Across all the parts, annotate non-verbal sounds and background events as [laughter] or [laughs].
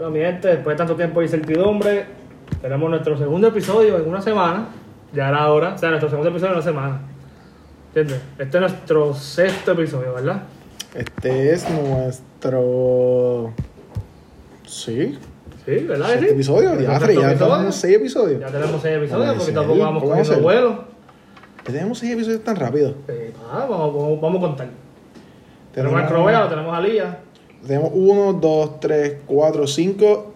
Bueno, mi gente, después de tanto tiempo de incertidumbre, tenemos nuestro segundo episodio en una semana. Ya era hora, o sea, nuestro segundo episodio en una semana. ¿Entiendes? Este es nuestro sexto episodio, ¿verdad? Este es nuestro. Sí. Sí, ¿verdad? Este sí? episodio. Ya, sexto tenemos seis episodios. Ya tenemos seis episodios Puede porque tampoco vamos ¿cómo cogiendo vuelo. Ya tenemos seis episodios tan rápido. Sí, ah, vamos, vamos, vamos a contar. Tenemos Tenemos, a Crovea, tenemos a Lía. Tenemos uno, dos, tres, cuatro, cinco,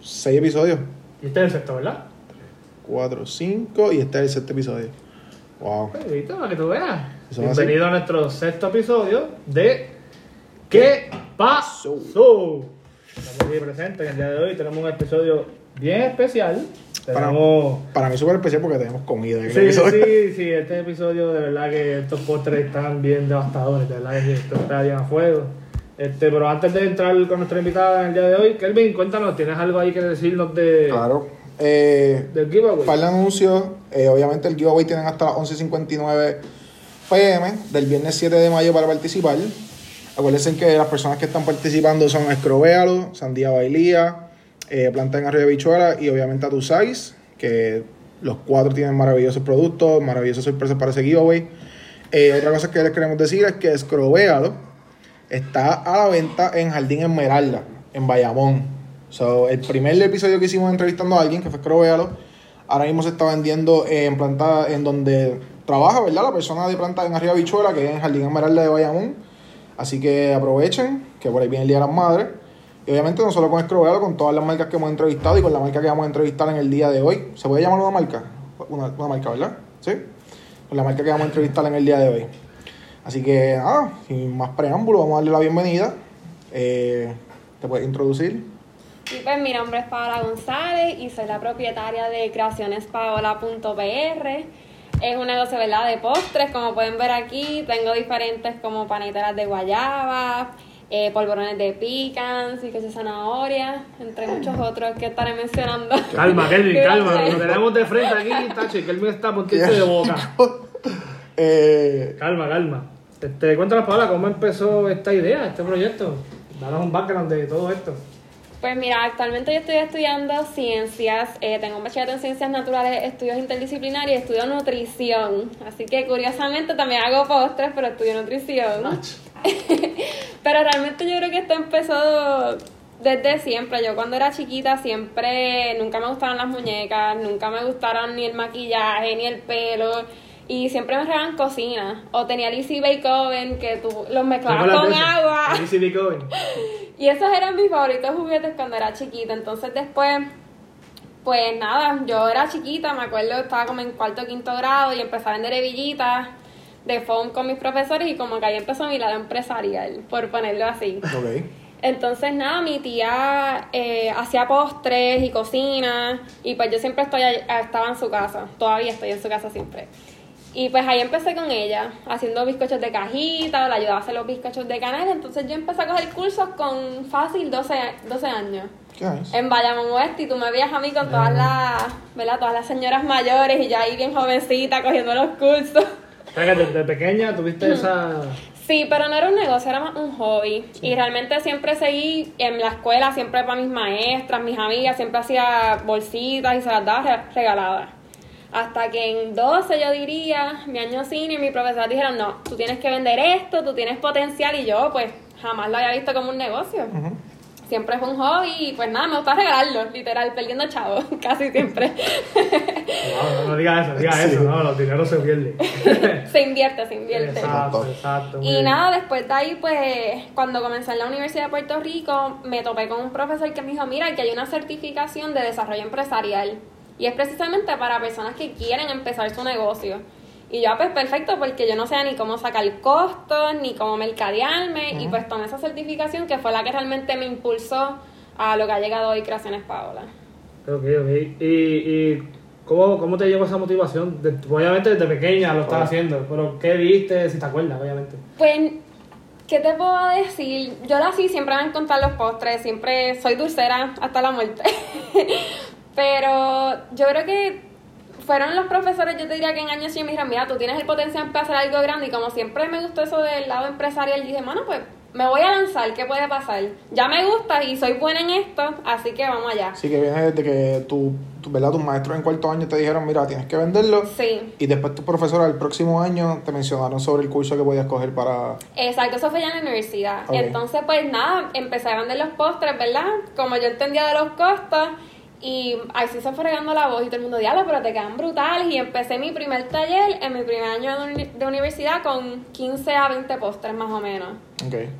seis episodios. Y este es el sexto, ¿verdad? Cuatro, cinco y este es el sexto episodio. Wow. Pues, ¿Viste? Para que tú veas. Así. Bienvenido a nuestro sexto episodio de ¿Qué pasó? Estamos aquí presentes en el día de hoy. Tenemos un episodio bien especial. Para, Tenemos. para mí es súper especial porque tenemos comida en el Sí, episodio. sí, sí, este episodio de verdad que estos postres están bien devastadores, de verdad que esto está bien a fuego. Este, pero antes de entrar con nuestra invitada en el día de hoy, Kelvin, cuéntanos, ¿tienes algo ahí que decirnos de, Claro. Eh, del giveaway? par de anuncios. Eh, obviamente el giveaway tienen hasta las 11.59 pm del viernes 7 de mayo para participar. Acuérdense que las personas que están participando son Escrovéalo, Sandía Bailía, eh, Planta en Arroyo de Bichuela y obviamente a tu size, que los cuatro tienen maravillosos productos, maravillosas sorpresas para ese giveaway. Eh, otra cosa que les queremos decir es que Escrovéalo está a la venta en Jardín Esmeralda, en Bayamón. So, el primer episodio que hicimos entrevistando a alguien, que fue Escrovéalo, ahora mismo se está vendiendo en planta en donde trabaja, ¿verdad? La persona de planta en Arriba Bichuela, que es en Jardín Esmeralda de Bayamón. Así que aprovechen, que por ahí viene el Día de las Madres. Y obviamente no solo con Escrovéalo, con todas las marcas que hemos entrevistado y con la marca que vamos a entrevistar en el día de hoy. ¿Se puede llamar una marca? Una marca, ¿verdad? ¿Sí? Con la marca que vamos a entrevistar en el día de hoy. Así que, nada, sin más preámbulo, vamos a darle la bienvenida. Eh, ¿Te puedes introducir? Y pues mi nombre es Paola González y soy la propietaria de creacionespaola.pr. Es un negocio ¿verdad? de postres, como pueden ver aquí. Tengo diferentes como paniteras de guayaba, eh, polvorones de pecans, y de zanahoria, entre muchos otros que estaré mencionando. Calma, Kelvin, [laughs] ¿Qué calma. Lo tenemos de frente aquí, Tacho, y Kelvin está por [laughs] de boca. [laughs] Eh, Calma, calma. Este, cuéntanos, Paola, ¿cómo empezó esta idea, este proyecto? Danos un background de todo esto. Pues mira, actualmente yo estoy estudiando ciencias, eh, tengo un bachillerato en ciencias naturales, estudios interdisciplinarios y estudio nutrición. Así que curiosamente también hago postres, pero estudio nutrición. [laughs] pero realmente yo creo que esto empezó desde siempre. Yo cuando era chiquita siempre, nunca me gustaron las muñecas, nunca me gustaron ni el maquillaje, ni el pelo. Y siempre me regaban cocina. O tenía Lizzie Bake Oven, que tú los mezclabas ¿Te acuerdas con agua. Easy Bake Oven. Y esos eran mis favoritos juguetes cuando era chiquita. Entonces después, pues nada, yo era chiquita, me acuerdo, estaba como en cuarto o quinto grado y empecé a vender hebillitas de phone con mis profesores y como que ahí empezó mi lado empresarial, por ponerlo así. Entonces, nada, mi tía eh, hacía postres y cocina y pues yo siempre estoy estaba en su casa, todavía estoy en su casa siempre. Y pues ahí empecé con ella, haciendo bizcochos de cajita, la ayudaba a hacer los bizcochos de canela, entonces yo empecé a coger cursos con fácil 12, 12 años. ¿Qué es? En Bayamón Oeste y tú me veías a mí con todas las, ¿verdad? Todas las señoras mayores y yo ahí bien jovencita cogiendo los cursos. O sea, que desde pequeña tuviste esa... Sí, pero no era un negocio, era más un hobby. Y realmente siempre seguí en la escuela, siempre para mis maestras, mis amigas, siempre hacía bolsitas y se las daba re- regaladas. Hasta que en 12, yo diría, mi año cine, mi profesora dijeron, no, tú tienes que vender esto, tú tienes potencial. Y yo, pues, jamás lo había visto como un negocio. Siempre fue un hobby y pues nada, me gusta regalarlo, literal, perdiendo chavos, [laughs] casi siempre. No, no, no digas eso, digas Sí. eso, no, los dineros se pierden. [laughs] se invierte, se invierte. Exacto, exacto. Y bien. nada, después de ahí, pues, cuando comencé en la Universidad de Puerto Rico, me topé con un profesor que me dijo, mira, que hay una certificación de desarrollo empresarial. Y es precisamente para personas que quieren empezar su negocio. Y yo, pues, perfecto, porque yo no sé ni cómo sacar costos, ni cómo mercadearme. Y pues tomé esa certificación que fue la que realmente me impulsó a lo que ha llegado hoy Creaciones Paola. Ok, ok. ¿Y, y cómo, cómo te llegó esa motivación? De- obviamente desde pequeña lo estás haciendo, pero ¿qué viste? Si te acuerdas, obviamente. Pues, ¿qué te puedo decir? Yo nací siempre me encontrar los postres, siempre soy dulcera hasta la muerte. [laughs] Pero yo creo que fueron los profesores, yo te diría que en años sí me dijeron, mira, tú tienes el potencial para hacer algo grande y como siempre me gustó eso del lado empresarial, dije, mano, pues me voy a lanzar, ¿qué puede pasar? Ya me gusta y soy buena en esto, así que vamos allá. Así que viene desde que tu, tu- ¿verdad? tus maestros en cuarto año te dijeron, mira, tienes que venderlo. Sí, Y después tus profesores el próximo año te mencionaron sobre el curso que podías coger para... exacto, eso fue ya en la universidad. Ok. Entonces, pues nada, empecé a vender los postres, ¿verdad? Como yo entendía de los costos. Y ahí sí se fue regando la voz y todo el mundo, diablo, pero te quedan brutales. Y empecé mi primer taller en mi primer año de, uni- de universidad con 15 a 20 postres más o menos.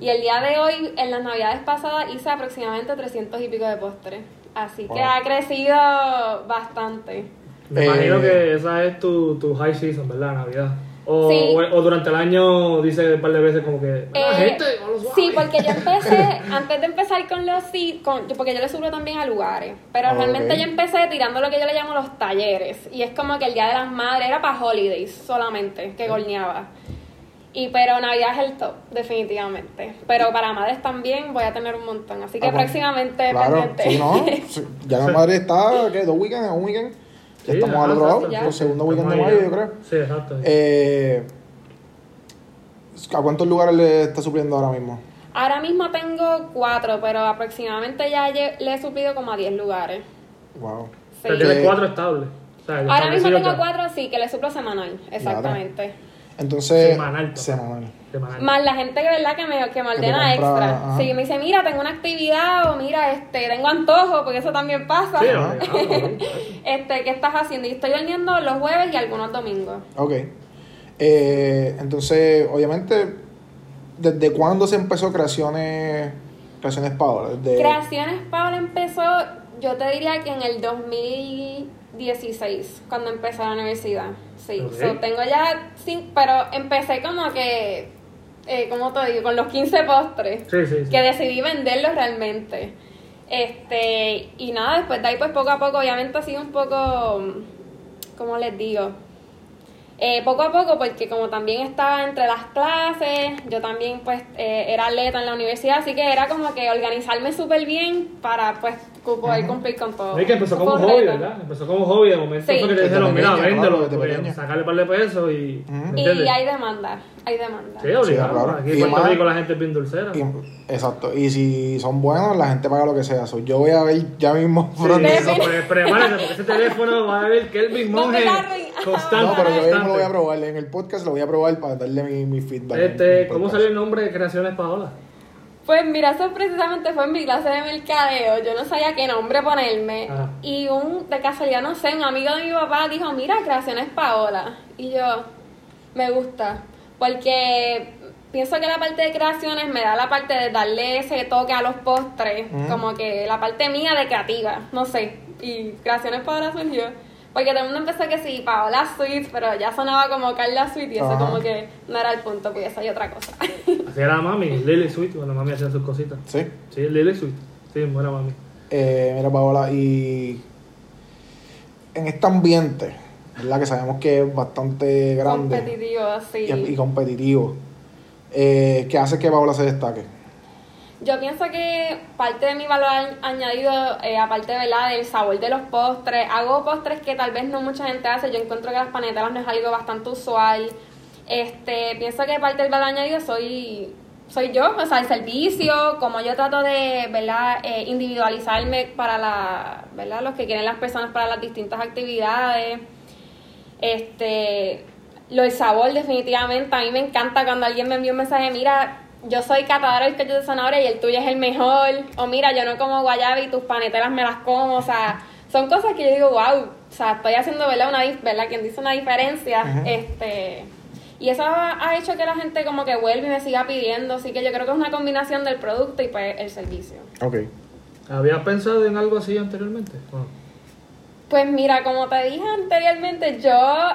Y el día de hoy, en las navidades pasadas, hice aproximadamente 300 y pico de postres. Así que ha crecido bastante. Me Eh, imagino que esa es tu, tu high season, ¿verdad? Navidad. O, Sí. o, o durante el año dice un par de veces como que, "Mira, Eh, gente, sí, suaves". porque yo empecé, [laughs] antes de empezar con los sí, con, porque yo le subo también a lugares, pero Ah, realmente yo empecé tirando lo que yo le llamo los talleres, y es como que el Día de las Madres era para holidays solamente, que gorneaba. Y pero Navidad es el top, definitivamente. Pero para madres también voy a tener un montón, así que Ah, pues, próximamente Claro, pendiente. sí, ¿no? [laughs] Sí, Ya la madre está, ¿qué? ¿Dos weekends? ¿Un weekend? Sí, estamos ajá, al otro lado, el segundo weekend de mayo, ya. yo creo. Sí, exacto. Eh, ¿A cuántos lugares le está supliendo ahora mismo? Ahora mismo tengo cuatro, pero aproximadamente ya le he suplido como a 10 lugares. Wow. Sí. Pero tienes Que- cuatro estables. O sea, Ahora mismo tengo ya. cuatro, sí, que le suplo semanal, exactamente. Entonces, Semanal, semanal. Semanal. Más la gente que verdad que me, que me Que ordena compra, extra. ajá. Sí, me dice, mira, tengo una actividad o mira, este, tengo antojo, porque eso también pasa. Sí, Ajá. [laughs] Este, ¿qué estás haciendo? Y estoy vendiendo los jueves y algunos domingos. Ok. Eh, entonces, obviamente, ¿desde cuándo se empezó Creaciones, creaciones Paola? Desde... Creaciones Paula empezó, yo te diría que en el 2016, cuando empecé la universidad. Sí, Ok. so, tengo ya, sí, pero empecé como que, eh, ¿cómo te digo? Con los 15 postres. Sí, sí, sí. que decidí venderlos realmente. Este, y nada, después de ahí, pues poco a poco, obviamente ha sido un poco, ¿cómo les digo? Eh, poco a poco, porque como también estaba entre las clases, yo también pues eh, era atleta en la universidad, así que era como que organizarme súper bien para pues cumplir con todo. Es que empezó como un hobby. ¿verdad? Empezó como hobby, de momento Sí. fue que te dijeron, mira, véndelo, sacarle un par de pesos y... Ujú. ¿me Y hay demanda, hay demanda. Sí, obligado. claro. Aquí Y en Puerto más- Rico la gente es bien dulcera. Y- exacto. Y si son buenos, la gente paga lo que sea. So, yo voy a ver ya mismo Sí, pronto. prepárate, porque ese teléfono va a ver Kelvin Monge [laughs] constante. No, pero yo mismo lo voy a probar. En el podcast lo voy a probar para darle mi, mi feedback. Este, ¿Cómo salió el nombre de Creaciones Paola? Pues mira, eso precisamente fue en mi clase de mercadeo. Yo no sabía qué nombre ponerme. Ajá. Y un, de casualidad, no sé, un amigo de mi papá dijo, mira, Creaciones Paola. Y yo, me gusta. Porque pienso que la parte de creaciones me da la parte de darle ese toque a los postres. Como que la parte mía de creativa, no sé. Y Creaciones Paola surgió. Porque todo el mundo empezó que sí, Paola Sweet, pero ya sonaba como Carla Sweet y eso Ajá. como que no era el punto, pues eso hay otra cosa. [laughs] Así era mami, Lily Sweet, cuando mami hacía sus cositas. Sí. Sí, Lily Sweet. Sí, buena mami. Eh, mira, Paola, y en este ambiente, ¿verdad? Que sabemos que es bastante grande Competitivo, sí. y, y competitivo, eh, ¿qué hace que Paola se destaque? Yo pienso que parte de mi valor añ- añadido, eh, aparte ¿verdad? del sabor de los postres, hago postres que tal vez no mucha gente hace. Yo encuentro que las panetelas no es algo bastante usual. Este, pienso que parte del valor añadido soy soy yo, o sea, el servicio, como yo trato de, ¿verdad? Eh, individualizarme para la, ¿verdad? Los que quieren las personas para las distintas actividades. Este, lo del sabor definitivamente, a mí me encanta cuando alguien me envía un mensaje, mira, yo soy catadora de bizcochos de zanahoria y el tuyo es el mejor, o mira, yo no como guayaba y tus panetelas me las como, o sea, son cosas que yo digo, wow, o sea, estoy haciendo, ¿verdad? Una, ¿verdad? Quien dice una diferencia, Ajá. este... Y eso ha, ha hecho que la gente como que vuelve y me siga pidiendo, así que yo creo que es una combinación del producto y pues el servicio. Ok. ¿Habías pensado en algo así anteriormente? Bueno, Pues mira, como te dije anteriormente, yo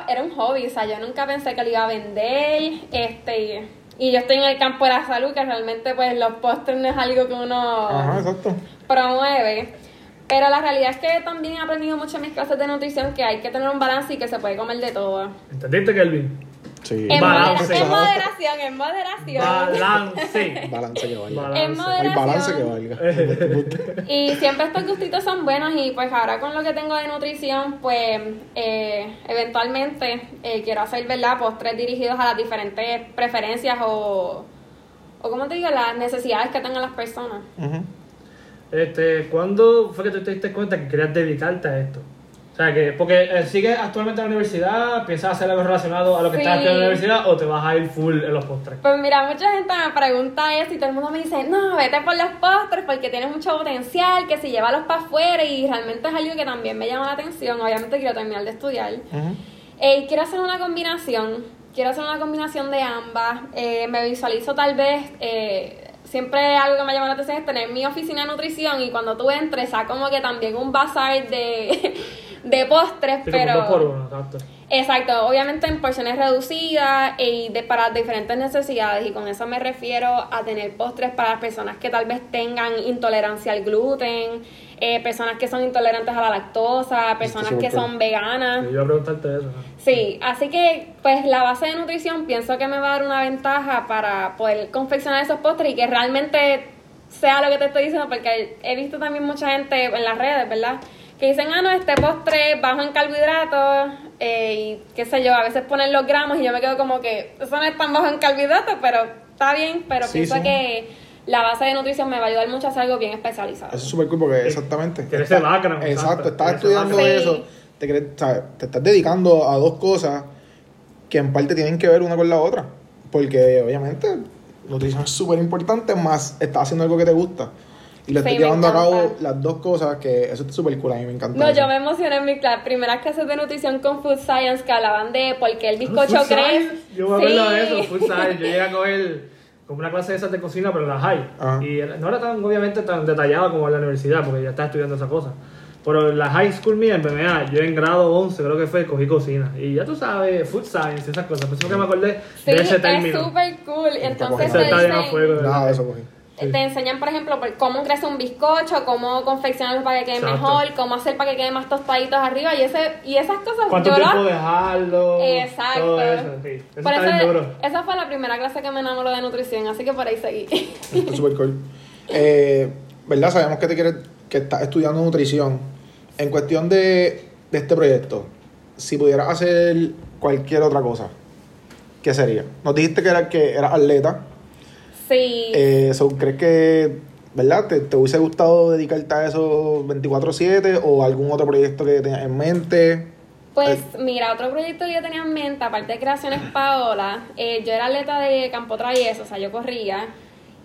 era un hobby, o sea, yo nunca pensé que lo iba a vender, este, y yo estoy en el campo de la salud, que realmente pues los postres no es algo que uno Ajá, exacto. promueve. Pero la realidad es que también he aprendido mucho en mis clases de nutrición que hay que tener un balance y que se puede comer de todo. ¿Entendiste, Kelvin? Sí. En, Balance. modera- en moderación, en moderación. Balance. [laughs] Balance que valga. Balance. En moderación. Hay balance que valga. [laughs] Y siempre estos gustitos son buenos y pues ahora con lo que tengo de nutrición, pues eh, eventualmente eh, quiero hacer, ¿verdad? Postres dirigidos a las diferentes preferencias o, o como te digo, las necesidades que tengan las personas. Este, ¿Cuándo fue que tú te diste cuenta que querías dedicarte a esto? O sea, que, porque eh, sigues actualmente en la universidad, piensas hacer algo relacionado a lo que Sí. estás haciendo en la universidad o te vas a ir full en los postres. Pues mira, mucha gente me pregunta eso y todo el mundo me dice, no, vete por los postres porque tienes mucho potencial, que si llévalos para afuera y realmente es algo que también me llama la atención. Obviamente quiero terminar de estudiar. Ujú. Eh, quiero hacer una combinación, quiero hacer una combinación de ambas. Eh, me visualizo tal vez, eh, siempre algo que me llama la atención es tener mi oficina de nutrición y cuando tú entres, sea como que también un bazar de, de postres, Sí, pero... dos por uno, exacto. Exacto, obviamente en porciones reducidas y de, para diferentes necesidades y con eso me refiero a tener postres para las personas que tal vez tengan intolerancia al gluten, eh, personas que son intolerantes a la lactosa, personas que son veganas. Yo a preguntarte eso. ¿no? Sí, así que pues la base de nutrición pienso que me va a dar una ventaja para poder confeccionar esos postres y que realmente sea lo que te estoy diciendo, porque he visto también mucha gente en las redes, ¿verdad? Que dicen, ah, no, este postre bajo en carbohidratos eh, y qué sé yo, a veces ponen los gramos y yo me quedo como que eso no es tan bajo en carbohidratos, pero está bien, pero Sí, pienso sí. que la base de nutrición me va a ayudar mucho a hacer algo bien especializado. Eso es súper cool porque exactamente. Quieres está- ser background, Exacto, exacto. estás estudiando eso, te, quieres- sabes, te estás dedicando a dos cosas que en parte tienen que ver una con la otra. Porque obviamente nutrición es súper importante, más estás haciendo algo que te gusta. Y Sí, estás me llevando a cabo las dos cosas que eso está súper cool, a mí me encanta. No, eso. yo me emocioné en mi clase, primeras clases de nutrición con Food Science que hablaban de por qué el bizcocho Food crece. science, Yo me acuerdo Sí. de eso, food science. Yo llegué a coger como una clase de esas de cocina, pero la high. Ajá. Y no era tan, obviamente, tan detallada como en la universidad, porque ya estaba estudiando esa cosa. Pero en la high school mía, en PMA, yo en grado 11, creo que fue, cogí cocina. Y ya tú sabes, food science, esas cosas. Por eso que me acordé Sí, de ese es término. súper cool. Entonces te dicen, fuego. eso cogí. Sí. te enseñan, por ejemplo, cómo crece un bizcocho, cómo confeccionarlo para que quede Exacto. mejor, cómo hacer para que quede más tostaditos arriba y ese y esas cosas ¿Cuánto yo tiempo las- dejarlo? Exacto. Todo eso, sí. Eso Por está eso- bien duro. esa fue la primera clase que me enamoró de nutrición, así que por ahí seguí. Está súper cool. Eh, ¿Verdad? Sabemos que te quieres, que estás estudiando nutrición. En cuestión de, de este proyecto, si pudieras hacer cualquier otra cosa, ¿qué sería? Nos dijiste que era que eras atleta. Sí. Eh, so, ¿Crees que, verdad, te, te hubiese gustado dedicarte a eso 24-7 o algún otro proyecto que tenías en mente? Pues mira, otro proyecto que yo tenía en mente, aparte de Creaciones [clears throat] Paola, eh, yo era atleta de campo travieso, o sea, yo corría.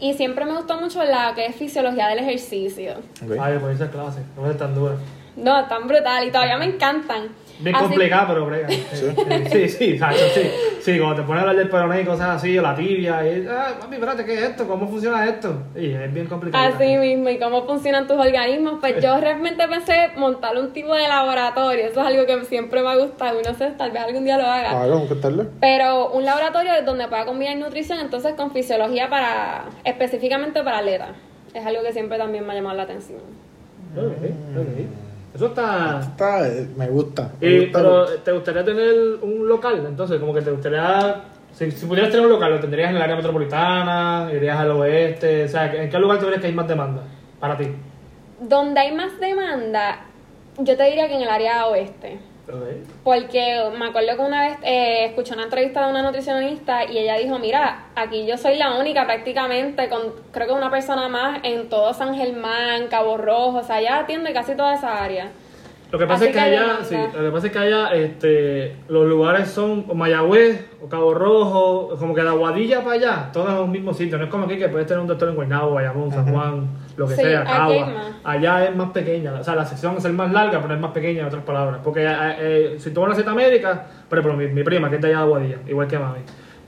Y siempre me gustó mucho la que es fisiología del ejercicio. Ok. Ay, por esa clase, no es tan dura. No, tan brutal y todavía me encantan. Bien Así- complicada, pero brega. Sí, sí, sí, exacto, sí. Sí, cuando te pones a hablar del peroné y cosas así, o la tibia, y, ah, mami, espérate, ¿qué es esto? ¿Cómo funciona esto? Y es bien complicado. Así mismo, y cómo funcionan tus organismos. Pues yo realmente pensé montar un tipo de laboratorio. Eso es algo que siempre me ha gustado y no sé, tal vez algún día lo haga. Ah, contarle. Pero un laboratorio donde pueda combinar nutrición entonces con fisiología para específicamente para atletas. Es algo que siempre también me ha llamado la atención. Ok, ok. Eso está... Está, eh, me gusta. Me Y, gusta pero, ¿te gustaría tener un local? Entonces, como que te gustaría... Si, si pudieras tener un local, ¿lo tendrías en el área metropolitana? ¿Irías al oeste? O sea, ¿en qué lugar tú crees que hay más demanda para ti? Donde hay más demanda, yo te diría que en el área oeste. Porque me acuerdo que una vez eh, escuché una entrevista de una nutricionista y ella dijo, mira, aquí yo soy la única prácticamente, con creo que una persona más en todo San Germán, Cabo Rojo, o sea, ella atiende casi toda esa área. Lo que pasa Así es que que allá, sí, lo que pasa es que allá este, los lugares son o Mayagüez o Cabo Rojo, como que de Aguadilla para allá, todos en un mismo sitio. No es como aquí que puedes tener un doctor en Guaynabo, Bayamón, San Juan, lo que Sí, sea, Cagua. Allá es más pequeña, o sea, la sesión es el más larga, pero es más pequeña en otras palabras. Porque eh, eh, si tú vas a médica, por ejemplo, mi, mi prima, que es de allá de Aguadilla, igual que mami,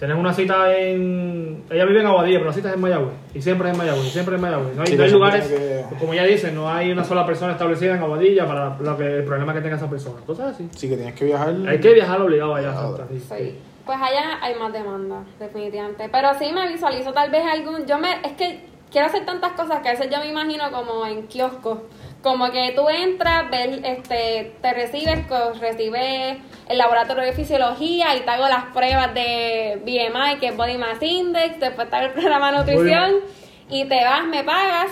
tenés una cita en. Ella vive en Aguadilla, pero la cita es en Mayagüez. Y siempre es en Mayagüez, y siempre es en Mayagüez. No hay, Sí, no hay eso lugares, como ella dice, no hay una sola persona establecida en Aguadilla para lo que, el problema que tenga esa persona. Cosas así. Sí, que tienes que viajar. Hay que viajar obligado allá. Sí, Sí. sí. Pues allá hay más demanda, definitivamente. Pero sí me visualizo tal vez algún... Yo me... Es que quiero hacer tantas cosas que a veces yo me imagino como en kioscos. Como que tú entras, ves, este, te recibes, co- recibes el laboratorio de fisiología y te hago las pruebas de BMI, que es Body Mass Index, después te hago el programa de nutrición y te vas, me pagas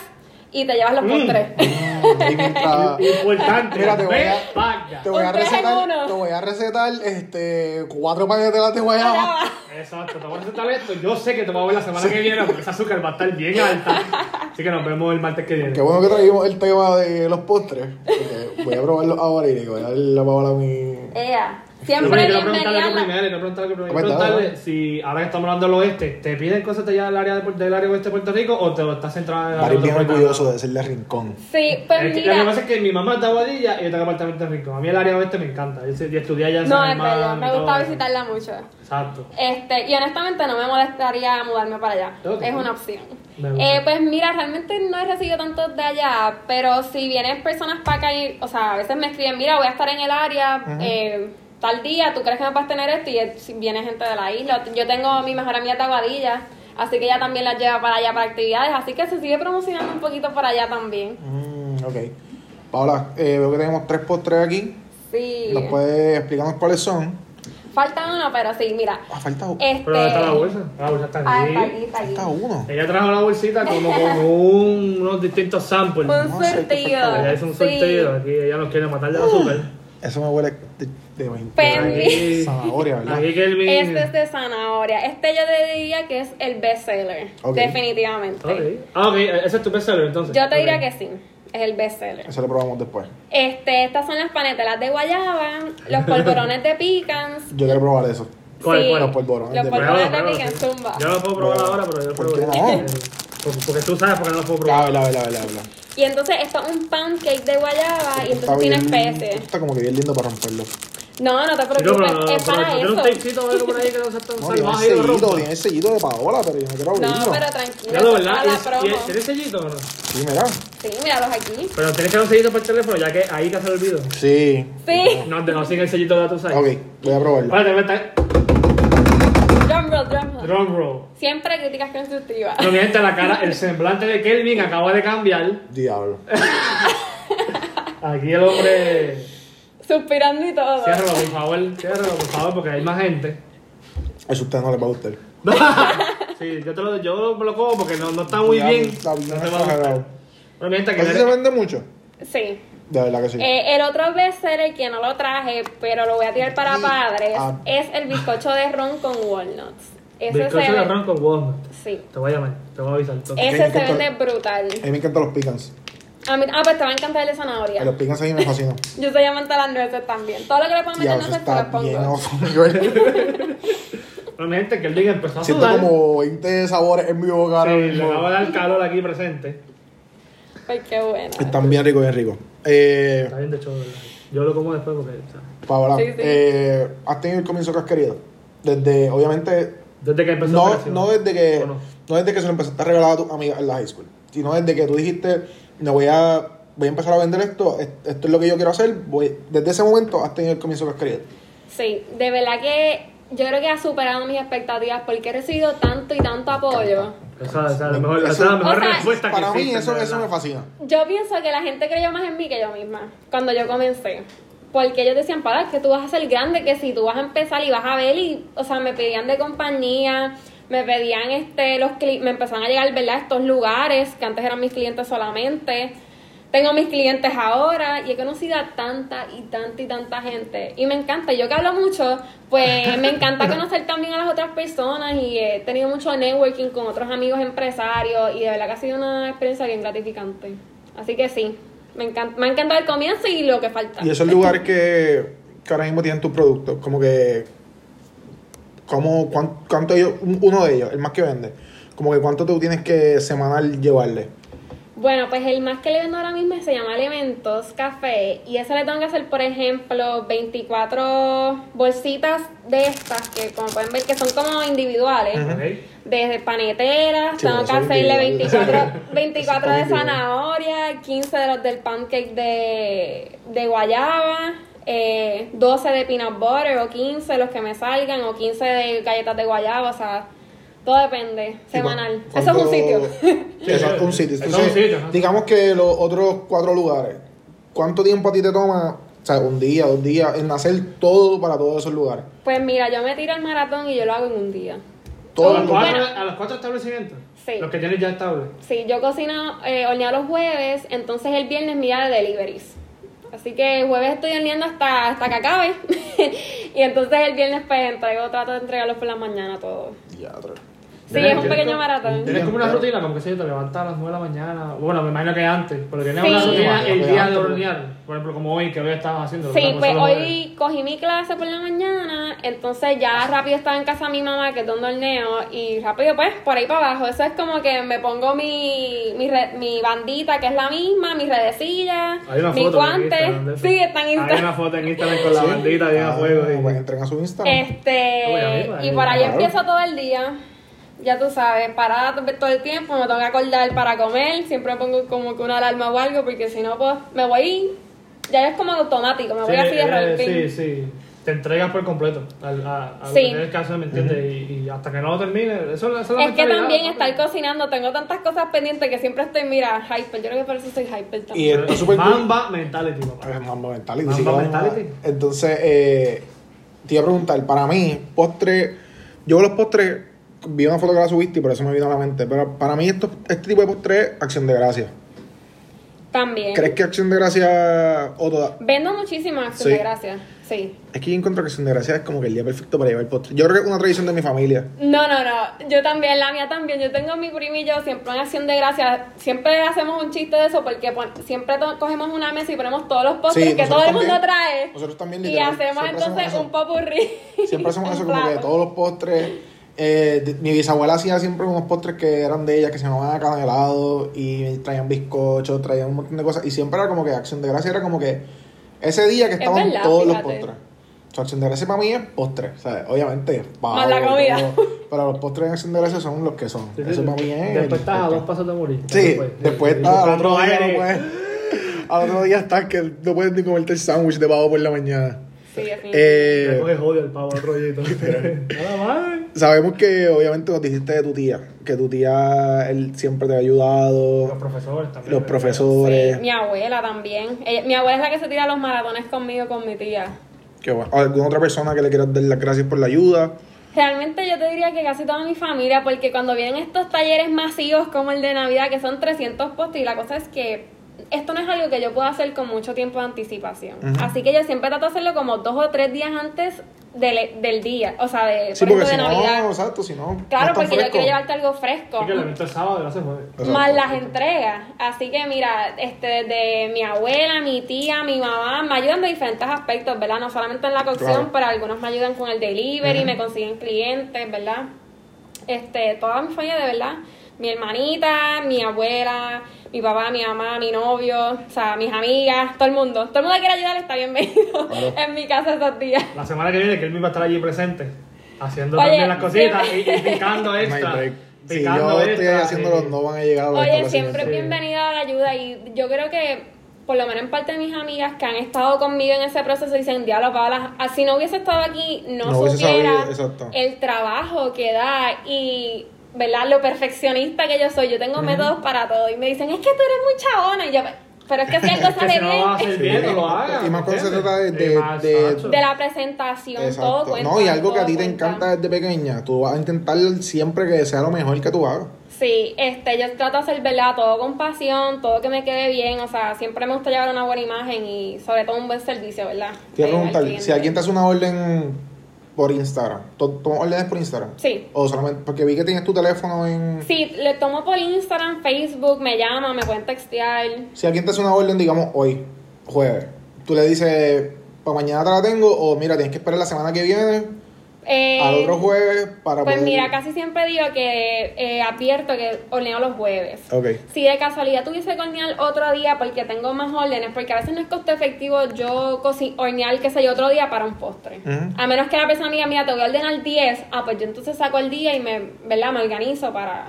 y te llevas los Mm. postres. [laughs] [laughs] Importante. Mira, te voy a-. Te voy recetar, te voy a recetar este, cuatro paquetes de Ya guayaba. Exacto, te voy a recetar esto. Yo sé que te voy a ver la semana que viene porque esa azúcar va a estar bien alta. [laughs] Así que nos vemos el martes que viene. Qué bueno que trajimos el tema de los postres. porque voy a probarlo ahora y le voy a dar la palabra a mi. Ea. Siempre quiero preguntarle bienvenida. primero, quiero preguntarle primero. Quiero preguntarle si ahora que estamos hablando del oeste, ¿te piden cosas de allá del área, de, del área oeste de Puerto Rico o te lo estás centrado en Mari es bien orgulloso de serle rincón. Sí, pues Es que Lo que mira. pasa es que mi mamá es de Aguadilla y yo tengo apartamento en Rincón. A mí el área oeste me encanta. Yo, yo estudié allá en No, San es bello. Me gusta visitarla mucho. Exacto. Este, y honestamente no me molestaría mudarme para allá. Es una opción. Eh, pues mira, realmente no he recibido tantos de allá, pero si vienen personas para acá, y, o sea, a veces me escriben, mira, voy a estar en el área eh, tal día, ¿tú crees que me puedes tener esto? Y si viene gente de la isla. Yo tengo a mi mejor amiga de Aguadilla, así que ella también las lleva para allá para actividades, así que se sigue promocionando un poquito para allá también. Mm, ok. Paola, eh, veo que tenemos tres postres aquí. Sí. ¿Nos puedes explicarnos cuáles son? Falta uno, pero sí, mira. Ah, falta, Este... Pero ¿dónde está la bolsa? La bolsa está Ah, aquí. está aquí, está aquí. falta uno. Ella trajo la bolsita como [laughs] con un- unos distintos samples. Un No falta. Ella hizo un Sí. sorteo. Aquí ella nos quiere matar de azúcar. Eso me huele de, de 20. Pues, Zanahoria, ¿verdad? Kelvin. Este es de zanahoria. Este yo te diría que es el best seller. Definitivamente. Ok. Ah, ok. Ese es tu bestseller entonces. Yo te diría que sí. Es el best seller. Eso lo probamos después. Este, estas son las panetelas de guayaba, los [laughs] polvorones de pecans. Yo quiero probar eso. ¿Cuál, sí, cuál? Los polvorones Los de polvorones de sí. zumba. Yo no lo puedo probar ahora, pero yo ¿Por pruebo. No? Porque, porque tú sabes porque no lo puedo probar. Y entonces esto es un pound cake de guayaba y Está entonces tiene especies. Está como que bien lindo para romperlo. No, no te no, preocupes, pero, es pero para tiene un eso. algo por ahí que no No, tiene salvaje y lo sellito, rompa. tiene el sellito de Paola, pero yo no quiero abrirlo. No, pero tranquilo, Ya lo esto verdad. es para la ¿Y- y- promo. ¿Tiene sellito o no? Sí, mira. Sí, míralos aquí. Pero tienes que dar un sellito por el teléfono, ya que ahí que se olvidó. Sí. Sí. No, no sin el sellito de tu site. Ok, voy a probarlo. Vale, te metes. Drum roll, drum roll. Drum roll. Siempre críticas constructivas. No, mi gente, la cara, el semblante de Kelvin acaba de cambiar. Diablo. Aquí el hombre. Suspirando y todo. Ciérralo, por favor. Ciérralo, por favor, porque hay más gente. Eso a usted no le va a gustar. [laughs] sí, yo, te lo, yo me lo como porque no, no está muy Diablo, bien. está bien no te va a exagerado. gustar. Bueno, mi gente, que ¿Eso se vende mucho? Sí. De verdad que sí. Eh, el otro bestseller que no lo traje, pero lo voy a tirar para Y- padres, ah. es el bizcocho de ron con walnuts. Ese Bizcocho se de ron con walnut. Sí. Te voy a llamar, te voy a avisar. entonces. Ese se vende brutal. A mí me encantan los pecans. A mí, ah, pues te va a encantar el de A zanahoria. los pecans a mí me fascinan. [laughs] Yo soy amante de las nueces también. Todo lo que le puedo meter nueces, te lo pongo. [laughs] Bueno, mi gente, Kelvin empezó a Siento sudar. como 20 sabores en mi boca Sí, le acaba de dar calor aquí presente. Ay, qué bueno. Están bien ricos, bien ricos. Eh, Está bien de hecho. Yo lo como después porque. o sea, Paola, Sí, sí. eh, ¿has tenido el comienzo que has querido? Desde, obviamente, Desde que empezó no, no desde que ¿O no? no desde que se lo empezaste a regalar a tu amiga en la high school, sino desde que tú dijiste, me voy a, voy a empezar a vender esto, es- esto es lo que yo quiero hacer, voy, desde ese momento has tenido el comienzo que has querido. Sí, de verdad que yo creo que ha superado mis expectativas porque he recibido tanto y tanto apoyo. Esa, esa es la mejor, esa Eso- es la mejor O sea, respuesta que Para mí existe, eso, eso me fascina. Yo pienso que la gente creyó más en mí que yo misma cuando yo comencé. Porque ellos decían, para, que tú vas a ser grande, que si tú vas a empezar y vas a ver, y, o sea, me pedían de compañía, me pedían, este, los cli- me empezaron a llegar, ¿verdad?, estos lugares que antes eran mis clientes solamente. Tengo mis clientes ahora y he conocido a tanta y tanta y tanta gente. Y me encanta, yo que hablo mucho, pues me encanta [laughs] conocer también a las otras personas y he tenido mucho networking con otros amigos empresarios y de verdad que ha sido una experiencia bien gratificante. Así que sí, me, encanta, me ha encantado el comienzo y lo que falta. Y esos lugares que, que ahora mismo tienen tus productos, como que, como, cuán- cuánto ellos, un- uno de ellos, el más que vende, como que cuánto tú tienes que semanal llevarle. Bueno, pues el más que le vendo ahora mismo se llama Elementos Café y ese le tengo que hacer, por ejemplo, 24 bolsitas de estas que como pueden ver que son como individuales. Desde paneteras, Sí, tengo que hacerle individual. 24, 24 de zanahoria, 15 de los del pancake de, de guayaba, eh, 12 de peanut butter o 15 los que me salgan o 15 de galletas de guayaba, o sea, todo depende, semanal. ¿Y cu- [laughs] Eso es un sitio. Sí, exacto, un sitio. Eso es un sitio, digamos que los otros cuatro lugares, ¿cuánto tiempo a ti te toma, o sea, un día, dos días, en hacer todo para todos esos lugares? Pues mira, yo me tiro el maratón y yo lo hago en un día. ¿A Todo los, el cuatro, Bueno. ¿A los cuatro establecimientos? Sí. Los que tienes ya estables. Sí, yo cocino, eh, horneo los jueves, entonces el viernes mi día de deliveries. Así que el jueves estoy horneando hasta, hasta que acabe. [laughs] y entonces el viernes pues entrego, trato de entregarlos por la mañana todo. Ya, otro. Sí, es un pequeño maratón. Tienes como una rutina, como que sé yo, te levantas a las 9 de la mañana. Bueno, me imagino que antes, pero tienes Sí. una rutina el Sí, día de hornear. Por ejemplo, como hoy, que hoy estabas haciendo. Sí, ¿verdad? pues hoy cogí mi clase por la mañana, entonces ya rápido estaba en casa de mi mamá, que es donde horneo, y rápido pues por ahí para abajo. Eso es como que me pongo mi, mi, re- mi bandita, que es la misma, mi redecilla, Hay una mi foto en Instagram. Sí, Hay una foto en Instagram con la bandita bien a Ah, fuego. y- Pues entren a su Instagram. Este, y por ahí claro. empiezo todo el día. Ya tú sabes, parada to- todo el tiempo, me tengo que acordar para comer, siempre pongo como que una alarma o algo, porque si no, pues me voy, ya es como automático, me voy así de eh, repente. sí, sí. Te entregas por completo al, a, a lo Sí. que tienes que hacer, ¿me entiendes? y, y hasta que no lo termine, eso, eso es la Es que también ¿no? estar cocinando, tengo tantas cosas pendientes que siempre estoy, mira, hyper. Yo creo que por eso soy hyper Y también. esto es súper cool. Mamba mentality, papá. Es Mamba Mentality. Mamba sí Mentality. Entonces, eh, te iba a preguntar, para mí, postre, yo los postres, vi una foto que la subiste y por eso me vino a la mente, pero para mí esto, este tipo de postre es acción de gracia. También. ¿Crees que acción de gracia o toda? Vendo muchísimas acción Sí. de gracias. Sí. Es que yo encuentro que acción de gracia es como que el día perfecto para llevar postre. Yo creo que es una tradición de mi familia. No, no, no. Yo también, la mía también. Yo tengo mi primo y yo siempre en acción de gracias. Siempre hacemos un chiste de eso porque pon- siempre cogemos una mesa y ponemos todos los postres Sí, que todo el mundo también. trae. Nosotros también, Y literal, hacemos entonces hacemos eso. un popurrí. [laughs] Siempre hacemos eso como que todos los postres. Eh, de- mi bisabuela hacía siempre unos postres que eran de ella, que se llamaban acanelados y traían bizcochos, traían un montón de cosas. Y siempre era como que acción de gracia era como que ese día que Es estaban verdad, todos fíjate. los postres. O sea, acción de gracia para mí es postre. O sea, obviamente, Más la comida. todo, pero los postres en acción de gracia son los que son. Sí, Eso sí. para mí es. Después estás a dos pasos de morir. Sí, después está al otro día no puedes. Al otro día estás que no puedes ni comerte el sándwich de pavo por la mañana. Sí, definitivamente. Eh, Le coge el pavo al rollito. [laughs] Nada más. Sabemos que obviamente nos dijiste de tu tía, que tu tía él siempre te ha Los ayudado, profesores también. los profesores. Sí, mi abuela también. Ella- mi abuela es la que se tira los maratones conmigo, con mi tía. Qué bueno. ¿Alguna otra persona que le quieras dar las gracias por la ayuda? Realmente yo te diría que casi toda mi familia, porque cuando vienen estos talleres masivos como el de Navidad, que son 300 postres, y la cosa es que esto no es algo que yo pueda hacer con mucho tiempo de anticipación. Así que yo siempre trato de hacerlo como dos o tres días antes del, del día, o sea, de, Sí, por porque ejemplo, si de Navidad. no, exacto, si no. no Claro, porque yo quiero llevarte algo fresco. Así que el evento es sábado jueves. Exacto. Más las entregas. Así que mira, este, desde mi abuela, mi tía, mi mamá, me ayudan de diferentes aspectos, ¿verdad? No solamente en la cocción, Claro. pero algunos me ayudan con el delivery, Ujú. me consiguen clientes, ¿verdad? Este, toda mi familia, de verdad. Mi hermanita, mi abuela, mi papá, mi mamá, mi novio, o sea, mis amigas, todo el mundo. Todo el mundo que quiera ayudar está bienvenido [laughs] Claro. en mi casa esos días. La semana que viene, que él va a estar allí presente, haciendo Oye, también las cositas y, y [laughs] picando extra. Si yo estoy extra, haciéndolo, no van a llegar a los Oye, siempre Sí. bienvenida a la ayuda y yo creo que por lo menos en parte de mis amigas que han estado conmigo en ese proceso dicen, diablo, Paola, si no hubiese estado aquí, no, No supiera sabido, el trabajo que da y, ¿verdad? Lo perfeccionista que yo soy. Yo tengo métodos para todo y me dicen, es que tú eres muy chabona y yo, pero es que si algo [laughs] Es que sale si no bien, bien, no lo hagas. Y más cuando se trata de- la presentación, todo cuenta. No, y algo que a ti te encanta desde pequeña, tú vas a intentar siempre que sea lo mejor que tú hagas. Sí, este, yo trato de hacer, ¿verdad? Todo con pasión, todo que me quede bien, o sea, siempre me gusta llevar una buena imagen y sobre todo un buen servicio, ¿verdad? Te iba a preguntar, si alguien te hace una orden por Instagram, ¿tú tomas órdenes por Instagram? Sí. O solamente, porque vi que tienes tu teléfono en... Sí, le tomo por Instagram, Facebook, me llama, me pueden textear. Si alguien te hace una orden, digamos, hoy, jueves, tú le dices, para mañana te la tengo, o mira, tienes que esperar la semana que viene, Eh, al otro jueves, para Pues poder... mira, casi siempre digo que eh, advierto que horneo los jueves. Ok. Si de casualidad tuviese que hornear otro día porque tengo más órdenes, porque a veces no es costo efectivo yo hornear, qué sé yo, otro día para un postre. A menos que la persona diga, mira, te voy a ordenar 10, ah, pues yo entonces saco el día y me, ¿verdad? me organizo para,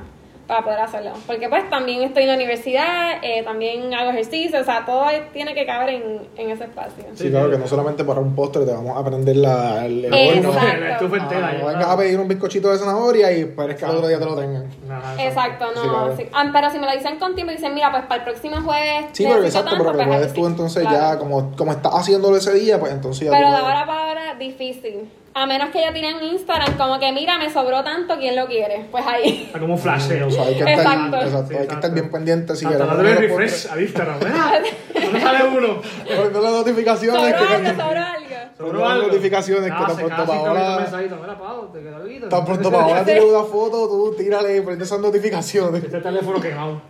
para poder hacerlo. Porque pues también estoy en la universidad, eh, también hago ejercicio, o sea, todo tiene que caber en, en ese espacio. Sí, claro, que no solamente para un postre te vamos a prender la, el, el horno. Exacto. La estufa entera. Ah, ya, no vengas a pedir un bizcochito de zanahoria y esperes que al otro día te lo tengan. Ajá, Exacto, no. Sí, claro. sí. Ah, pero si me lo dicen con tiempo y dicen, mira, pues para el próximo jueves. Sí, pero exacto, pero tanto, que pues, puedes tú entonces claro. ya, como, como estás haciéndolo ese día, pues entonces ya Pero de ahora para ahora, difícil. A menos que ya tienen Instagram, como que, mira, me sobró tanto, ¿quién lo quiere? Pues ahí. Está como un flasheo. O sea, hay que estar, Exacto. exacto, hay que estar bien pendiente si Hasta quieres darle refresh al Instagram. No sale uno. Poniendo las notificaciones. Sobró que algo, cuando- sobró algo. Poniendo las notificaciones que Ah, tan se pronto casi para ahora. [laughs] algo. Tan pronto para ahora tiene una foto, tú tírale y prende esas notificaciones. Este teléfono quemado.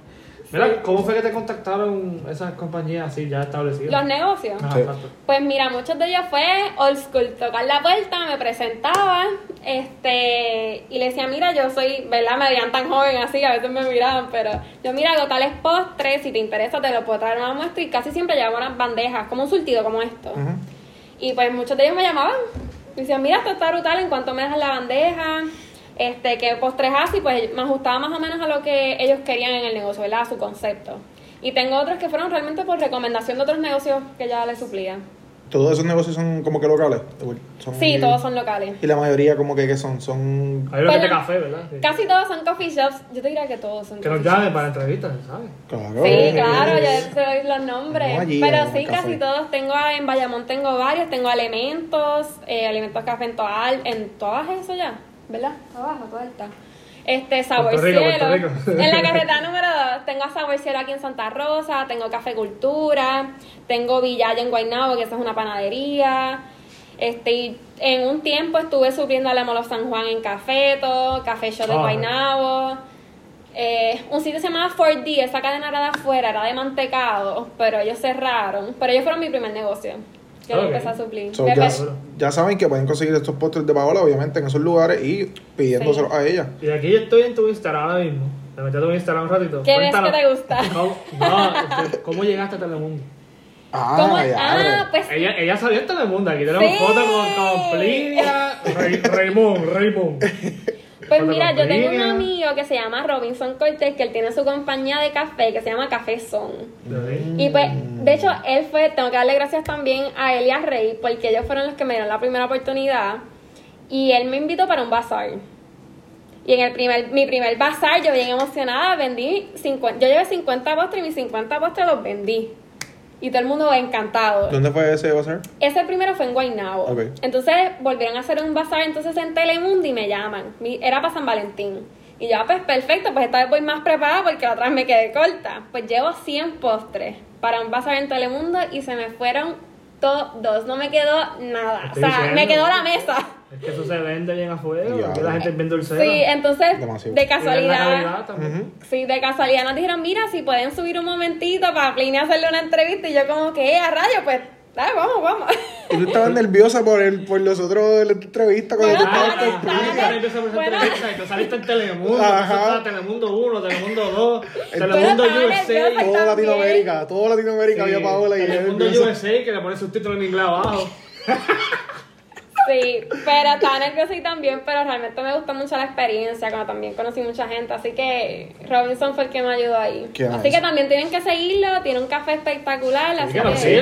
Mira, ¿cómo fue que te contactaron esas compañías así ya establecidas? Los negocios. Ah, Sí. exacto. Pues mira, muchos de ellos fue old school, tocar la puerta, me presentaba, este, y le decía, mira, yo soy, ¿verdad? Me veían tan joven así, a veces me miraban, pero yo, mira, hago tales postres, si te interesa te lo puedo traer a una muestra, y casi siempre llevaban unas bandejas, como un surtido como esto. Y pues muchos de ellos me llamaban, me decían, mira, esto está brutal, en cuanto me dejas la bandeja, este, qué postres así, pues me ajustaba más o menos a lo que ellos querían en el negocio, ¿verdad? A su concepto. Y tengo otros que fueron realmente por recomendación de otros negocios que ya les suplían. Todos esos negocios son como que locales. Son- Sí, todos son locales. Y la mayoría como que, que son, son Hay unos que te café, ¿verdad? Sí. Casi todos son coffee shops. Yo te diría que todos son Que nos coffee llamen para entrevistas, ¿sabes? claro. Sí, claro, ya te doy los nombres. No allí, Pero sí, casi todos. Tengo a- en Bayamón, tengo varios. Tengo alimentos, eh, alimentos café en todas, en todas eso ya, ¿verdad? Abajo, todo está. Este, Sabor Puerto Rico, Cielo. Puerto Rico. En la carreta [laughs] número 2 tengo a Sabor Cielo aquí en Santa Rosa, tengo Café Cultura, tengo Villaya en Guaynabo, que esa es una panadería. Este, y en un tiempo estuve subiendo a Molo San Juan en Cafeto, Café Shop de Ah. Guaynabo. Eh, un sitio se llamaba 4D, esa cadena era de afuera, era de mantecado, pero ellos cerraron. Pero ellos fueron mi primer negocio, que lo Ok. empecé a suplir. So, Me ya, saben que pueden conseguir estos postres de Paola, obviamente, en esos lugares y pidiéndoselos Sí. a ella. Y aquí yo estoy en tu Instagram ahora mismo. Te metí a tu Instagram un ratito. ¿Qué ves que te gusta? ¿Cómo, no, este, ¿cómo llegaste a Telemundo? Ah. Ah, pues Ella, ella salió en Telemundo. Aquí tenemos Sí. fotos con, con Plinia, Rey- Raymond, Raymond. [laughs] Pues mira, yo tengo un amigo que se llama Robinson Cortés, que él tiene su compañía de café que se llama Café Son. Y pues, de hecho, él fue, tengo que darle gracias también a él y a Rey, porque ellos fueron los que me dieron la primera oportunidad. Y él me invitó para un bazar. Y en el primer, mi primer bazar, yo bien emocionada, vendí 50, yo llevé 50 postres y mis 50 postres los vendí. Y todo el mundo encantado. ¿Dónde fue ese bazar? Ese primero fue en Guaynabo. Ok. Entonces volvieron a hacer un bazar entonces en Telemundo y me llaman. Era para San Valentín. Y yo, ah, pues perfecto, pues esta vez voy más preparada porque la otra vez me quedé corta. Pues llevo 100 postres para un bazar en Telemundo y se me fueron todos. No me quedó nada. O sea, diciendo. me quedó la mesa. Es que eso se vende bien afuera. Porque la gente es bien dulcera. Sí, entonces, Demasiado. de casualidad. Sí, de casualidad nos dijeron, mira, si pueden subir un momentito para Pliny hacerle una entrevista. Y yo como que, "Eh, a rayo, pues, dale, vamos, vamos. Y tú estabas nerviosa por, el, por los otros de la entrevista cuando Bueno, tú estabas con Bueno. entrevistas y tú saliste en Telemundo. Ajá. Telemundo 1, Telemundo 2, Entonces- Telemundo USA. Todo También. Latinoamérica, todo Latinoamérica había Paola y Telemundo. USA que le pone subtítulos en inglés abajo. [laughs] Sí, pero estaba nerviosa y también, pero realmente me gustó mucho la experiencia, como también conocí mucha gente, así que Robinson fue el que me ayudó ahí. Así que también tienen que seguirlo, tiene un café espectacular, así que Sí,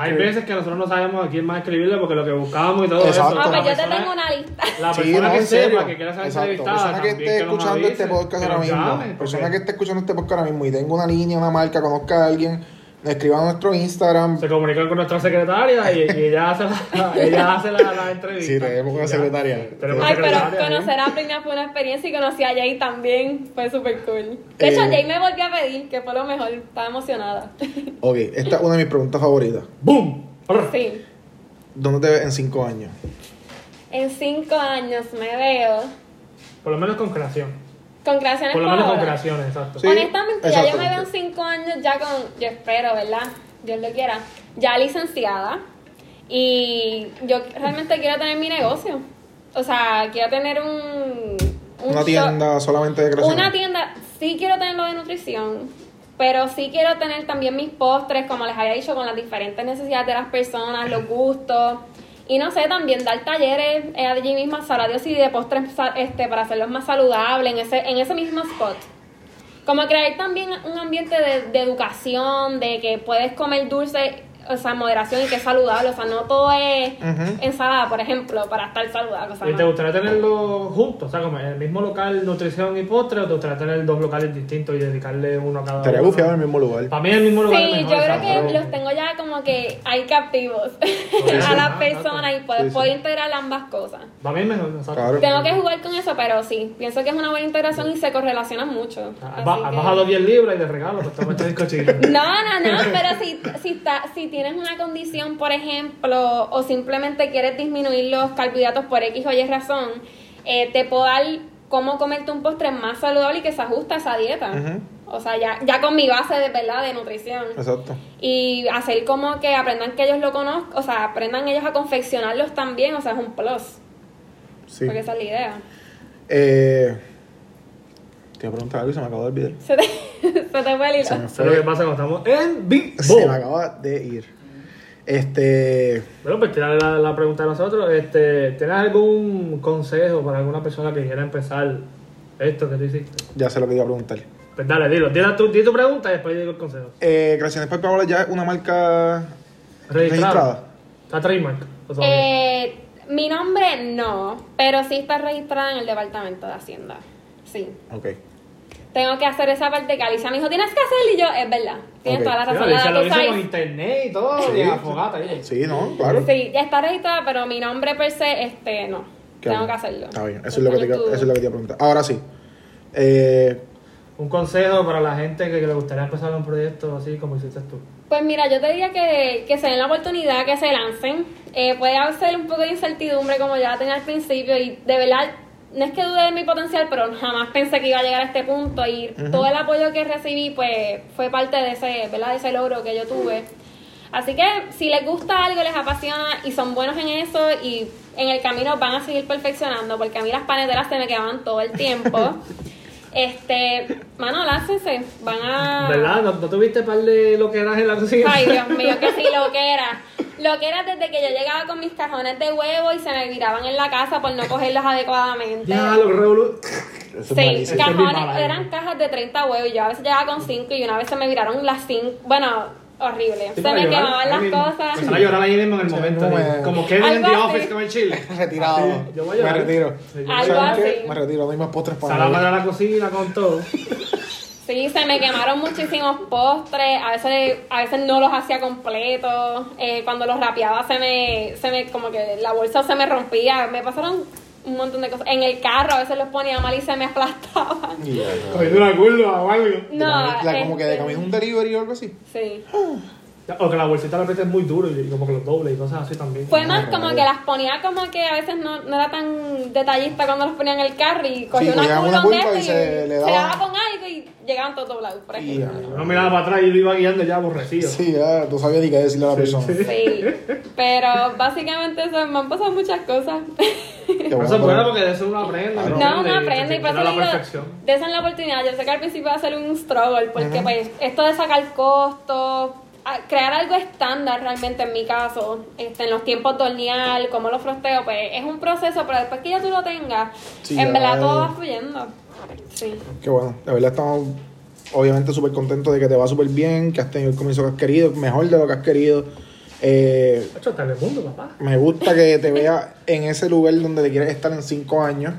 Hay veces que nosotros no sabemos a quién más escribirle porque lo que buscamos y todo Exacto. eso. Ah, pues yo te persona- tengo una lista. [laughs] La Sí, persona no, que sepa que quiera ser Exacto. entrevistada. Persona que esté escuchando avise, este podcast ahora mismo. Persona que esté escuchando este podcast ahora mismo y tenga una línea, una marca, conozca a alguien, le escriba a nuestro Instagram. Se comunica con nuestra secretaria y, y ella hace la, [laughs] ella hace la, la entrevista. Sí, tenemos una Ya. secretaria. Tenemos Ay, pero secretaria, ¿eh? conocer a Pliny fue una experiencia y conocí a Jay también, fue súper cool. De hecho, Eh. Jay me volvió a pedir, que fue lo mejor, estaba emocionada. [laughs] Ok, esta es una de mis preguntas favoritas. ¡Boom! sí. ¿Dónde te ves en cinco años? En cinco años me veo Por lo menos con creación. Con creaciones Por lo menos con ahora. creaciones, exacto. Sí, Honestamente, ya yo me veo en cinco años ya con, yo espero, ¿verdad? Dios lo quiera, ya licenciada. Y yo realmente quiero tener mi negocio. O sea, quiero tener un... un Una shop- tienda solamente de creación. Una tienda, sí quiero tener lo de nutrición, pero sí quiero tener también mis postres, como les había dicho, con las diferentes necesidades de las personas, los gustos. Y no sé, también dar talleres eh, allí mismo, sabrá Dios, y de postres este, para hacerlos más saludables en ese, en ese mismo spot. Como crear también un ambiente de educación, de que puedes comer dulce. O sea, moderación y que es saludable. O sea, no todo es Ujú. ensalada, por ejemplo, para estar saludable. O sea, ¿Y te gustaría tenerlo juntos? O sea, como en el mismo local nutrición y postre, o te gustaría tener dos locales distintos y dedicarle uno a cada Estaría uno? gufiado en el mismo lugar. Para mí el mismo lugar Sí, mejor, yo creo que los tengo ya como que hay captivos [laughs] a las ah, personas y puedo, Sí, sí. puedo integrar ambas cosas. Para mí es mejor. Claro. Tengo que jugar con eso, pero sí, pienso que es una buena integración y se correlacionan mucho. Ha así ba- ha que- bajado 10 libras y de regalo, pues toma este bizcochito. [laughs] No, no, no, pero si, si, está, si tienes una condición, por ejemplo, o simplemente quieres disminuir los carbohidratos por X o Y razón, eh, te puedo dar cómo comerte un postre más saludable y que se ajuste a esa dieta. O sea, ya, ya con mi base de verdad de nutrición. Exacto. Y hacer como que aprendan que ellos lo conozcan, o sea, aprendan ellos a confeccionarlos también, o sea, es un plus. Sí. Porque esa es la idea. Eh, te iba a preguntar algo y se me acabó de olvidar. Se te, [laughs] se te fue el hilo. Se me lo que pasa cuando estamos en vivo. Se me acaba de ir. Este. Bueno, pues tirar la, la pregunta de nosotros. Este, ¿Tienes algún consejo para alguna persona que quiera empezar esto que tú hiciste? Ya sé lo que iba a preguntar. Pues dale, dilo. Di, tu, di tu pregunta y después yo digo el consejo. Eh, Creaciones Palpables ya es una marca Registrada. registrada. ¿Está trademark? Eh, mi nombre no, pero sí está registrada en el Departamento de Hacienda. Sí. Ok. Tengo que hacer esa parte que Alicia me dijo, tienes que hacerlo y yo, es verdad. Tienes toda la Sí, razón. Alicia la lo hizo con internet y todo, Sí. y a fogata. y- Sí, ¿no? Claro. Sí, ya está registrada, pero mi nombre per se, este, no. Qué Tengo bien. que hacerlo. Está bien. Eso es, lo que te, eso es lo que te iba a preguntar. Ahora sí. Eh, Un consejo para la gente que, que le gustaría empezar un proyecto así como hiciste tú. Pues mira, yo te diría que, que se den la oportunidad, que se lancen. Eh, puede haber un poco de incertidumbre como ya la tenía al principio y de verdad, no es que dude de mi potencial, pero jamás pensé que iba a llegar a este punto y todo el apoyo que recibí pues fue parte de ese, ¿verdad? de ese logro que yo tuve. Así que si les gusta algo, les apasiona y son buenos en eso y en el camino van a seguir perfeccionando, porque a mí las paneteras se me quedaban todo el tiempo. [laughs] Este, mano, láncense, van a... ¿Verdad? ¿No, no tuviste par de lo que eras en la cocina? Ay, Dios mío, que sí, lo que era. [laughs] Lo que era desde que yo llegaba con mis cajones de huevo y se me viraban en la casa por no cogerlos adecuadamente. Ya, lo revolu... eso Sí, cajones, eran cajas de 30 huevos y yo a veces llegaba con 5 y una vez se me viraron las 5. Bueno, horrible. Sí, se me llorar quemaban las mismo. cosas. Empezar a llorar ahí mismo en el Sí, momento. digo, me- Como Kevin en The así. Office con el chile. [laughs] Retirado. Sí, yo voy a me retiro. Sí, Algo así. Me retiro. Hay más postres para nadie. para la cocina con todo. Sí, se me quemaron muchísimos postres, a veces, a veces no los hacía completos, eh, cuando los rapeaba se me, se me, como que la bolsa se me rompía, me pasaron un montón de cosas. En el carro a veces los ponía mal y se me aplastaban. Y ya, ya. Cogiendo una curva o algo. No, La- como que de este, camino un delivery o algo así. Sí. [gasps] O que la bolsita la metes muy duro y como que los doble y cosas así también. Fue más no, como que las ponía como que a veces no, no era tan detallista cuando los ponía en el carro y cogía Sí, una curva una de y y, se le se daba- daba con algo y llegaban todos doblados, por Y ejemplo. Yo no miraba para atrás y lo iba guiando ya aborrecido. Sí, ya, tú sabías ni qué decirle a la persona. Sí, pero básicamente eso, me han pasado muchas cosas. Qué Eso bueno, es bueno porque de eso uno aprende. Claro. ¿me No, entiendes? no aprende y eso la digo, perfección. desen la oportunidad. Yo sé que al principio va a ser un struggle, porque pues esto de sacar costos, crear algo estándar realmente en mi caso, este, en los tiempos de hornear, cómo lo frosteo, pues es un proceso, pero después que ya tú lo tengas, Sí, en verdad todo va fluyendo. Sí. Qué bueno, de verdad estamos obviamente súper contentos de que te va súper bien, que has tenido el comienzo que has querido, mejor de lo que has querido. Eh, Hecho, está en el mundo, papá. me gusta que te veas en ese lugar donde te quieres estar en cinco años.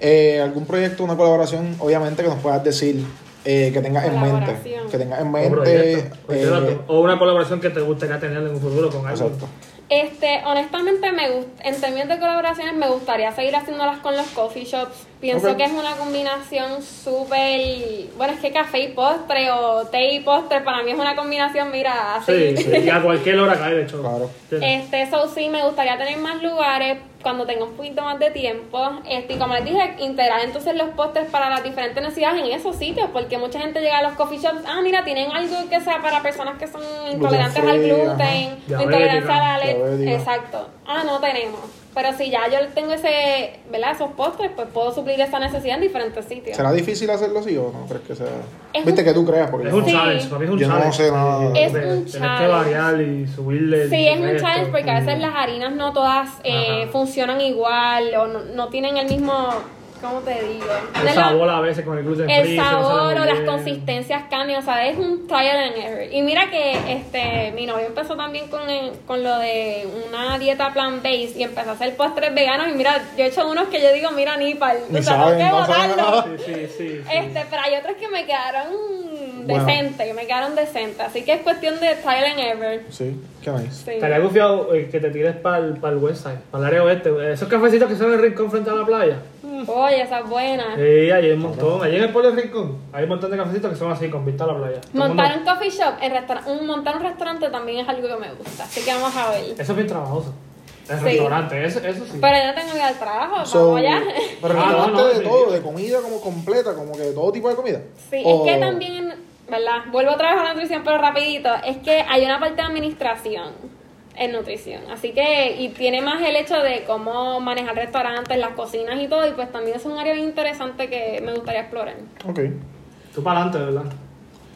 Eh, ¿Algún proyecto, una colaboración, obviamente, que nos puedas decir eh, que tengas en mente? Que tengas en O mente. proyecto, eh. O una colaboración que te gustaría tener en un futuro con alguien. exacto. Este, honestamente, me gust- en términos de colaboraciones, me gustaría seguir haciéndolas con los coffee shops. Pienso que es una combinación súper. Bueno, es que café y postre o té y postre para mí es una combinación, mira, así. Sí, sí, y a cualquier hora cae, de hecho. Claro. Este, eso sí, me gustaría tener más lugares cuando tenga un poquito más de tiempo. Este, y como les dije, integrar entonces los postres para las diferentes necesidades en esos sitios, porque mucha gente llega a los coffee shops, ah, mira, tienen algo que sea para personas que son intolerantes al ajá. gluten, o intolerancia a la leche. Exacto. Ah, no tenemos. Pero si ya yo tengo ese, ¿verdad? Esos postres, pues puedo suplir esa necesidad en diferentes sitios. ¿Será difícil hacerlo así o no crees que sea? Es Viste un- que tú creas, porque Es un Sí. challenge, para mí es un Yo no challenge. sé nada. Es de- un Tienes que challenge. variar y subirle. el Sí, es un challenge porque a veces las harinas no todas eh, funcionan igual o no, no tienen el mismo ¿cómo te digo? El De lo- sabor a veces con el gluten el free. no sabor muy o las consistencias cambian, o sea, es un trial and error. Y mira que este mi novio empezó también con, el- con lo de una dieta plant-based y empezó a hacer postres veganos y mira, yo he hecho unos que yo digo, mira, ni pal, Ni o sea, saben, tengo que no botarlo. Sí, sí, sí. sí. Este, pero hay otros que me quedaron Bueno. decentes, que me quedaron decentes. Así que es cuestión de trial and error. Sí, qué nice. Sí. Estaría gufiado eh, que te tires para el, para el west side, para el área oeste. Esos cafecitos que son en el rincón frente a la playa. Oye, esa es buena. Sí, ahí hay un montón. Allí en el pueblo del rincón hay un montón de cafecitos que son así, con vista a la playa. Todo el Montar mundo- un coffee shop, en restaura- un, montar un restaurante también es algo que me gusta. Así que vamos a ver. Eso es bien trabajoso. El Sí. restaurante, eso, eso sí. Pero yo no tengo que ir al trabajo, So, vamos allá. pero Ah, no, restaurante no, de sí. todo, de comida como completa, como que de todo tipo de comida. Sí, O- es que también, ¿verdad? Vuelvo otra vez a la nutrición, pero rapidito. Es que hay una parte de administración en nutrición. Así que, y tiene más el hecho de cómo manejar restaurantes, las cocinas y todo. Y pues también es un área bien interesante que me gustaría explorar. Ok. Tú para adelante, ¿verdad?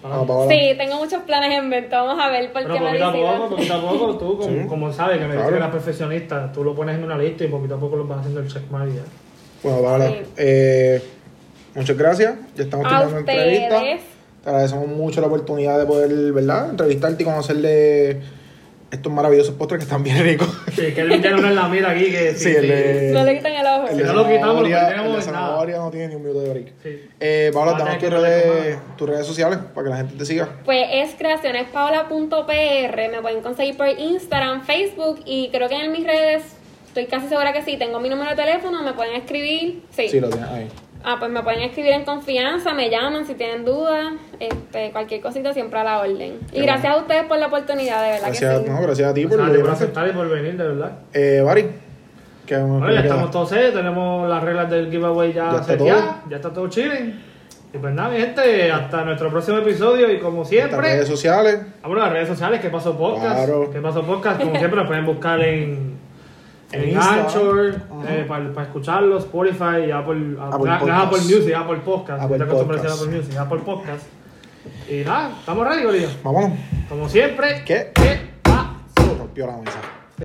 Para Ah, Sí, tengo muchos planes en mente. Vamos a ver por Pero qué me poquito a decido. poco, poquito a poco, tú, como, Sí. como sabes que me dices Claro. que eres perfeccionista, tú lo pones en una lista y poquito a poco lo vas haciendo el checkmark y ya. Bueno, Paola, Sí. eh, muchas gracias. Ya estamos A terminando la entrevista. Te agradecemos mucho la oportunidad de poder, ¿verdad? Entrevistarte y conocerle estos maravillosos postres que están bien ricos. Sí, que él tiene uno en la mira aquí que Sí, el de- No le quitan el ojo. El Si de no lo quitamos, lo perdemos el de en nada. zanahoria no tiene ni un minuto de break. Sí. Eh, Paola, danos tus redes, tus redes sociales para que la gente te siga. Pues es creacionespaula.pr, me pueden conseguir por Instagram, Facebook y creo que en mis redes, estoy casi segura que sí, tengo mi número de teléfono, me pueden escribir, sí. Sí, lo tienes ahí. Ah, pues me pueden escribir en confianza, me llaman si tienen dudas, este, cualquier cosita siempre a la orden. Y gracias a ustedes por la oportunidad, de verdad Gracias, que sí. no, gracias a ti por por aceptar y por venir, de verdad. Eh, Bari, que Bueno, ya estamos todos set, tenemos las reglas del giveaway ya, Ya está todo. ya está todo chilling. Y pues nada, mi gente, hasta nuestro próximo episodio y como Las siempre, redes sociales. vámonos a las redes sociales, ¿qué pasó podcast? Claro. ¿Qué pasó podcast? Como siempre nos pueden buscar en, En en. Anchor, eh, para, para escucharlo, Spotify, Apple, Apple Apple, Podcast. Apple Music, Apple Podcast, Apple estoy a Podcast. Apple Music, Apple Podcast. Y nada, estamos ready, Corillo. Vámonos. Como siempre, ¿Qué? ¿qué? Rompió la mesa.